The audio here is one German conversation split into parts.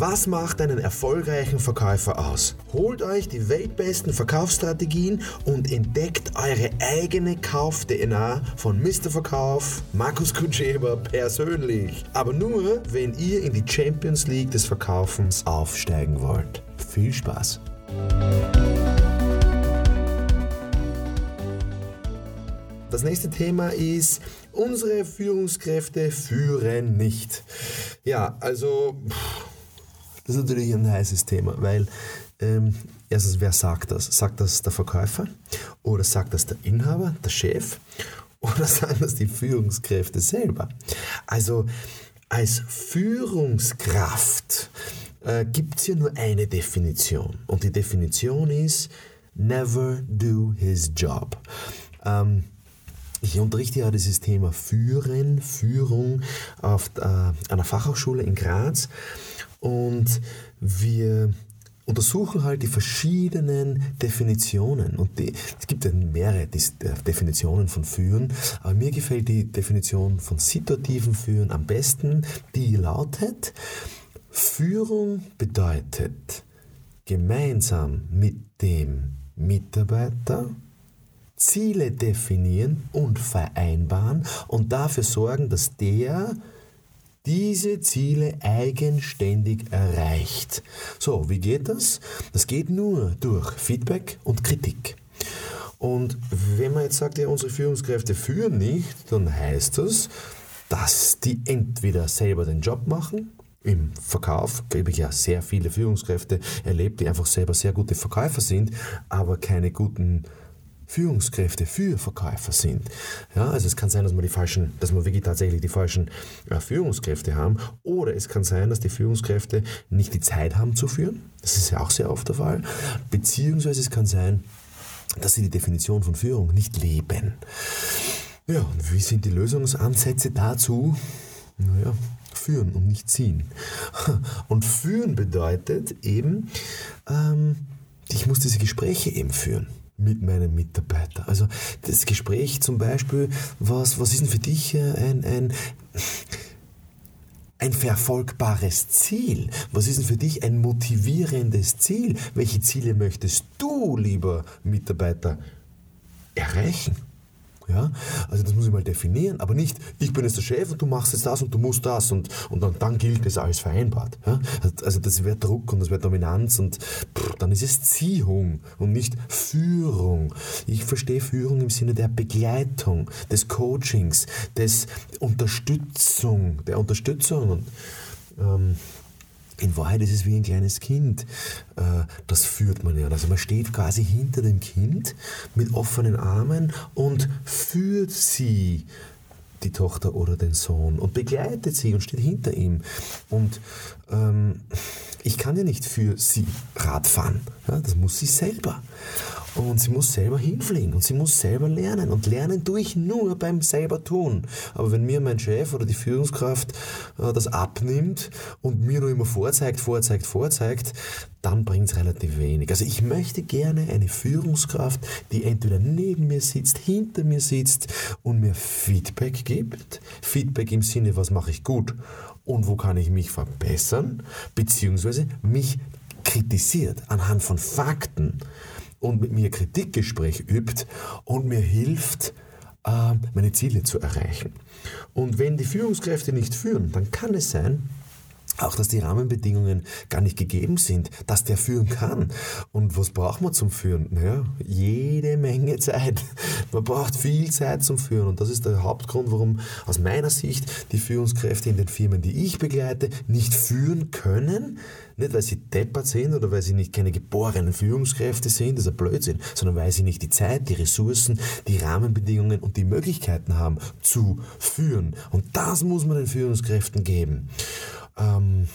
Was macht einen erfolgreichen Verkäufer aus? Holt euch die weltbesten Verkaufsstrategien und entdeckt eure eigene Kauf-DNA von Mr. Verkauf, Markus Kutscheber persönlich. Aber nur, wenn ihr in die Champions League des Verkaufens aufsteigen wollt. Viel Spaß! Das nächste Thema ist, unsere Führungskräfte führen nicht. Ja, also das ist natürlich ein heißes Thema, weil ähm, erstens, wer sagt das? Sagt das der Verkäufer oder sagt das der Inhaber, der Chef oder sagen das die Führungskräfte selber? Also als Führungskraft äh, gibt es hier nur eine Definition und die Definition ist never do his job. Ähm, ich unterrichte ja dieses Thema Führen, Führung auf äh, einer Fachhochschule in Graz und wir untersuchen halt die verschiedenen Definitionen. Und die, es gibt ja mehrere Definitionen von Führen, aber mir gefällt die Definition von situativen Führen am besten, die lautet, Führung bedeutet, gemeinsam mit dem Mitarbeiter Ziele definieren und vereinbaren und dafür sorgen, dass der diese Ziele eigenständig erreicht. So, wie geht das? Das geht nur durch Feedback und Kritik. Und wenn man jetzt sagt, ja, unsere Führungskräfte führen nicht, dann heißt das, dass die entweder selber den Job machen, im Verkauf gebe ich ja sehr viele Führungskräfte erlebt, die einfach selber sehr gute Verkäufer sind, aber keine guten Führungskräfte für Verkäufer sind. Ja, also es kann sein, dass wir die falschen, dass wir wirklich tatsächlich die falschen äh, Führungskräfte haben, oder es kann sein, dass die Führungskräfte nicht die Zeit haben zu führen. Das ist ja auch sehr oft der Fall. Beziehungsweise es kann sein, dass sie die Definition von Führung nicht leben. Ja, und wie sind die Lösungsansätze dazu? Naja, führen und nicht ziehen. Und führen bedeutet eben, ähm, ich muss diese Gespräche eben führen mit meinem Mitarbeiter. Also das Gespräch zum Beispiel, was, was ist denn für dich äh, ein, ein, ein verfolgbares Ziel? Was ist denn für dich ein motivierendes Ziel? Welche Ziele möchtest du, lieber Mitarbeiter, erreichen? Ja? Also das muss ich mal definieren, aber nicht, ich bin jetzt der Chef und du machst jetzt das und du musst das und, und dann, dann gilt das alles vereinbart. Ja? Also das wäre Druck und das wäre Dominanz und pff, dann ist es Ziehung und nicht Führung. Ich verstehe Führung im Sinne der Begleitung, des Coachings, des Unterstützung, der Unterstützung und ähm, in Wahrheit ist es wie ein kleines Kind. Äh, das führt man ja. Also man steht quasi hinter dem Kind mit offenen Armen und führt sie, die Tochter oder den Sohn, und begleitet sie und steht hinter ihm. Und ähm, ich kann ja nicht für sie Rad fahren. Ja, das muss sie selber. Und sie muss selber hinfliegen und sie muss selber lernen. Und lernen tue ich nur beim selber tun. Aber wenn mir mein Chef oder die Führungskraft äh, das abnimmt und mir nur immer vorzeigt, vorzeigt, vorzeigt, dann bringt es relativ wenig. Also ich möchte gerne eine Führungskraft, die entweder neben mir sitzt, hinter mir sitzt und mir Feedback gibt. Feedback im Sinne, was mache ich gut und wo kann ich mich verbessern, beziehungsweise mich kritisiert anhand von Fakten und mit mir Kritikgespräch übt und mir hilft, äh, meine Ziele zu erreichen. Und wenn die Führungskräfte nicht führen, dann kann es sein, auch dass die Rahmenbedingungen gar nicht gegeben sind, dass der führen kann. Und was braucht man zum Führen? Naja, jede Menge Zeit. Man braucht viel Zeit zum Führen. Und das ist der Hauptgrund, warum aus meiner Sicht die Führungskräfte in den Firmen, die ich begleite, nicht führen können. Nicht, weil sie deppert sind oder weil sie nicht keine geborenen Führungskräfte sind, das ist ein Blödsinn, sondern weil sie nicht die Zeit, die Ressourcen, die Rahmenbedingungen und die Möglichkeiten haben zu führen. Und das muss man den Führungskräften geben. Ähm,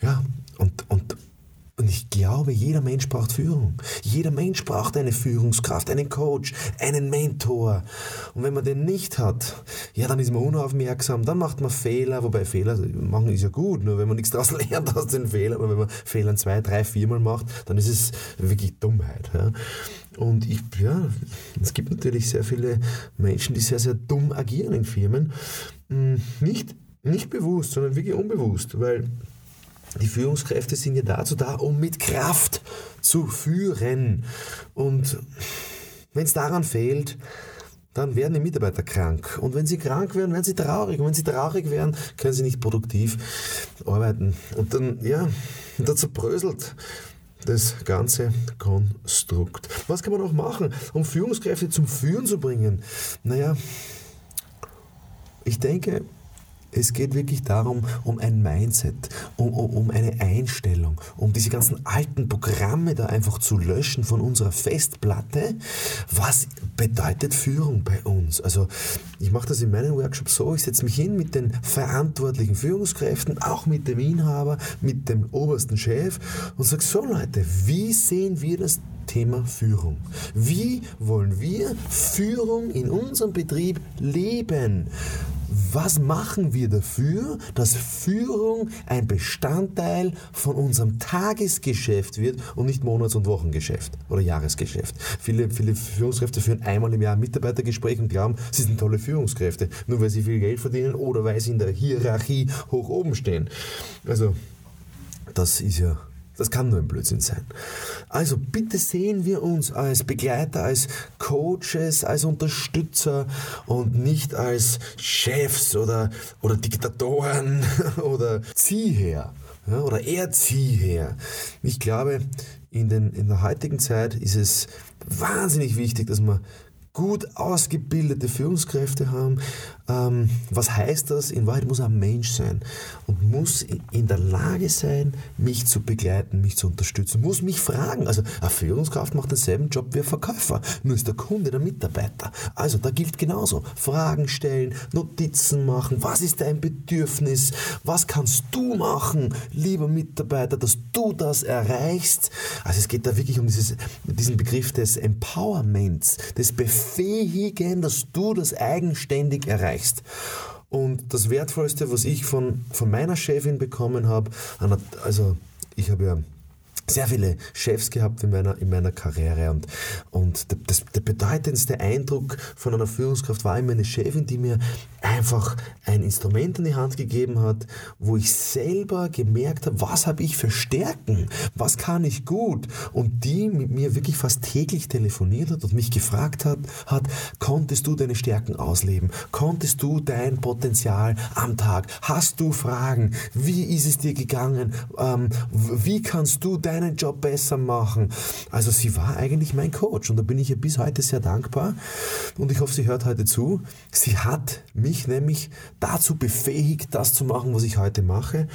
ja, und, und, und ich glaube, jeder Mensch braucht Führung. Jeder Mensch braucht eine Führungskraft, einen Coach, einen Mentor. Und wenn man den nicht hat, ja, dann ist man unaufmerksam, dann macht man Fehler, wobei Fehler machen ist ja gut, nur wenn man nichts daraus lernt aus den Fehlern, aber wenn man Fehler zwei, drei, viermal macht, dann ist es wirklich Dummheit. Ja. Und ich, ja, es gibt natürlich sehr viele Menschen, die sehr, sehr dumm agieren in Firmen. Hm, nicht nicht bewusst, sondern wirklich unbewusst, weil die Führungskräfte sind ja dazu da, um mit Kraft zu führen. Und wenn es daran fehlt, dann werden die Mitarbeiter krank. Und wenn sie krank werden, werden sie traurig. Und wenn sie traurig werden, können sie nicht produktiv arbeiten. Und dann, ja, da zerbröselt das ganze Konstrukt. Was kann man auch machen, um Führungskräfte zum Führen zu bringen? Naja, ich denke, es geht wirklich darum, um ein Mindset, um, um, um, eine Einstellung, um diese ganzen alten Programme da einfach zu löschen von unserer Festplatte. Was bedeutet Führung bei uns? Also ich mache das in meinen Workshops so, ich setze mich hin mit den verantwortlichen Führungskräften, auch mit dem Inhaber, mit dem obersten Chef und sage so Leute, wie sehen wir das Thema Führung. Wie wollen wir Führung in unserem Betrieb leben? Was machen wir dafür, dass Führung ein Bestandteil von unserem Tagesgeschäft wird und nicht Monats- und Wochengeschäft oder Jahresgeschäft? Viele, viele Führungskräfte führen einmal im Jahr ein Mitarbeitergespräch und glauben, sie sind tolle Führungskräfte, nur weil sie viel Geld verdienen oder weil sie in der Hierarchie hoch oben stehen. Also, das ist ja das kann nur ein Blödsinn sein. Also bitte sehen wir uns als Begleiter, als Coaches, als Unterstützer und nicht als Chefs oder, oder Diktatoren oder Ziehherr ja, oder Erziehherr. Ich glaube, in, den, in der heutigen Zeit ist es wahnsinnig wichtig, dass man gut ausgebildete Führungskräfte haben. Ähm, was heißt das? In Wahrheit muss er ein Mensch sein und muss in der Lage sein, mich zu begleiten, mich zu unterstützen, muss mich fragen. Also eine Führungskraft macht denselben Job wie ein Verkäufer, nur ist der Kunde der Mitarbeiter. Also da gilt genauso. Fragen stellen, Notizen machen, was ist dein Bedürfnis, was kannst du machen, lieber Mitarbeiter, dass du das erreichst. Also es geht da wirklich um dieses, diesen Begriff des Empowerments, des Befehls befähigen, dass du das eigenständig erreichst. Und das Wertvollste, was ich von, von meiner Chefin bekommen habe, also ich habe ja sehr viele Chefs gehabt in meiner, in meiner Karriere und, und das, der bedeutendste Eindruck von einer Führungskraft war immer eine Chefin, die mir einfach ein Instrument in die Hand gegeben hat, wo ich selber gemerkt habe, was habe ich für Stärken, was kann ich gut? Und die mit mir wirklich fast täglich telefoniert hat und mich gefragt hat, hat konntest du deine Stärken ausleben, konntest du dein Potenzial am Tag, hast du Fragen, wie ist es dir gegangen, ähm, wie kannst du deinen Job besser machen. Also sie war eigentlich mein Coach und da bin ich ihr bis heute sehr dankbar und ich hoffe, sie hört heute zu. Sie hat mich nämlich dazu befähigt, das zu machen, was ich heute mache.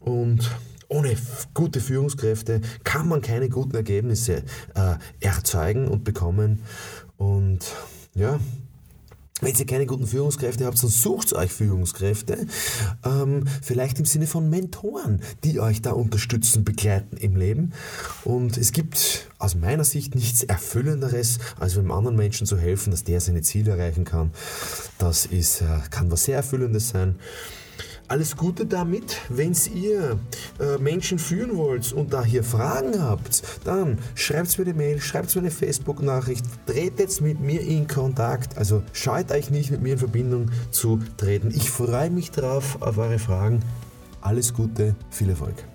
Und ohne gute Führungskräfte kann man keine guten Ergebnisse äh, erzeugen und bekommen. Und ja, wenn ihr keine guten Führungskräfte habt, dann sucht euch Führungskräfte, ähm, vielleicht im Sinne von Mentoren, die euch da unterstützen, begleiten im Leben. Und es gibt aus meiner Sicht nichts Erfüllenderes, als einem anderen Menschen zu helfen, dass der seine Ziele erreichen kann. Das ist, äh, kann was sehr Erfüllendes sein. Alles Gute damit. Wenn ihr äh, Menschen führen wollt und da hier Fragen habt, dann schreibt mir eine Mail, schreibt mir eine Facebook-Nachricht, tretet mit mir in Kontakt. Also scheut euch nicht, mit mir in Verbindung zu treten. Ich freue mich drauf auf eure Fragen. Alles Gute, viel Erfolg.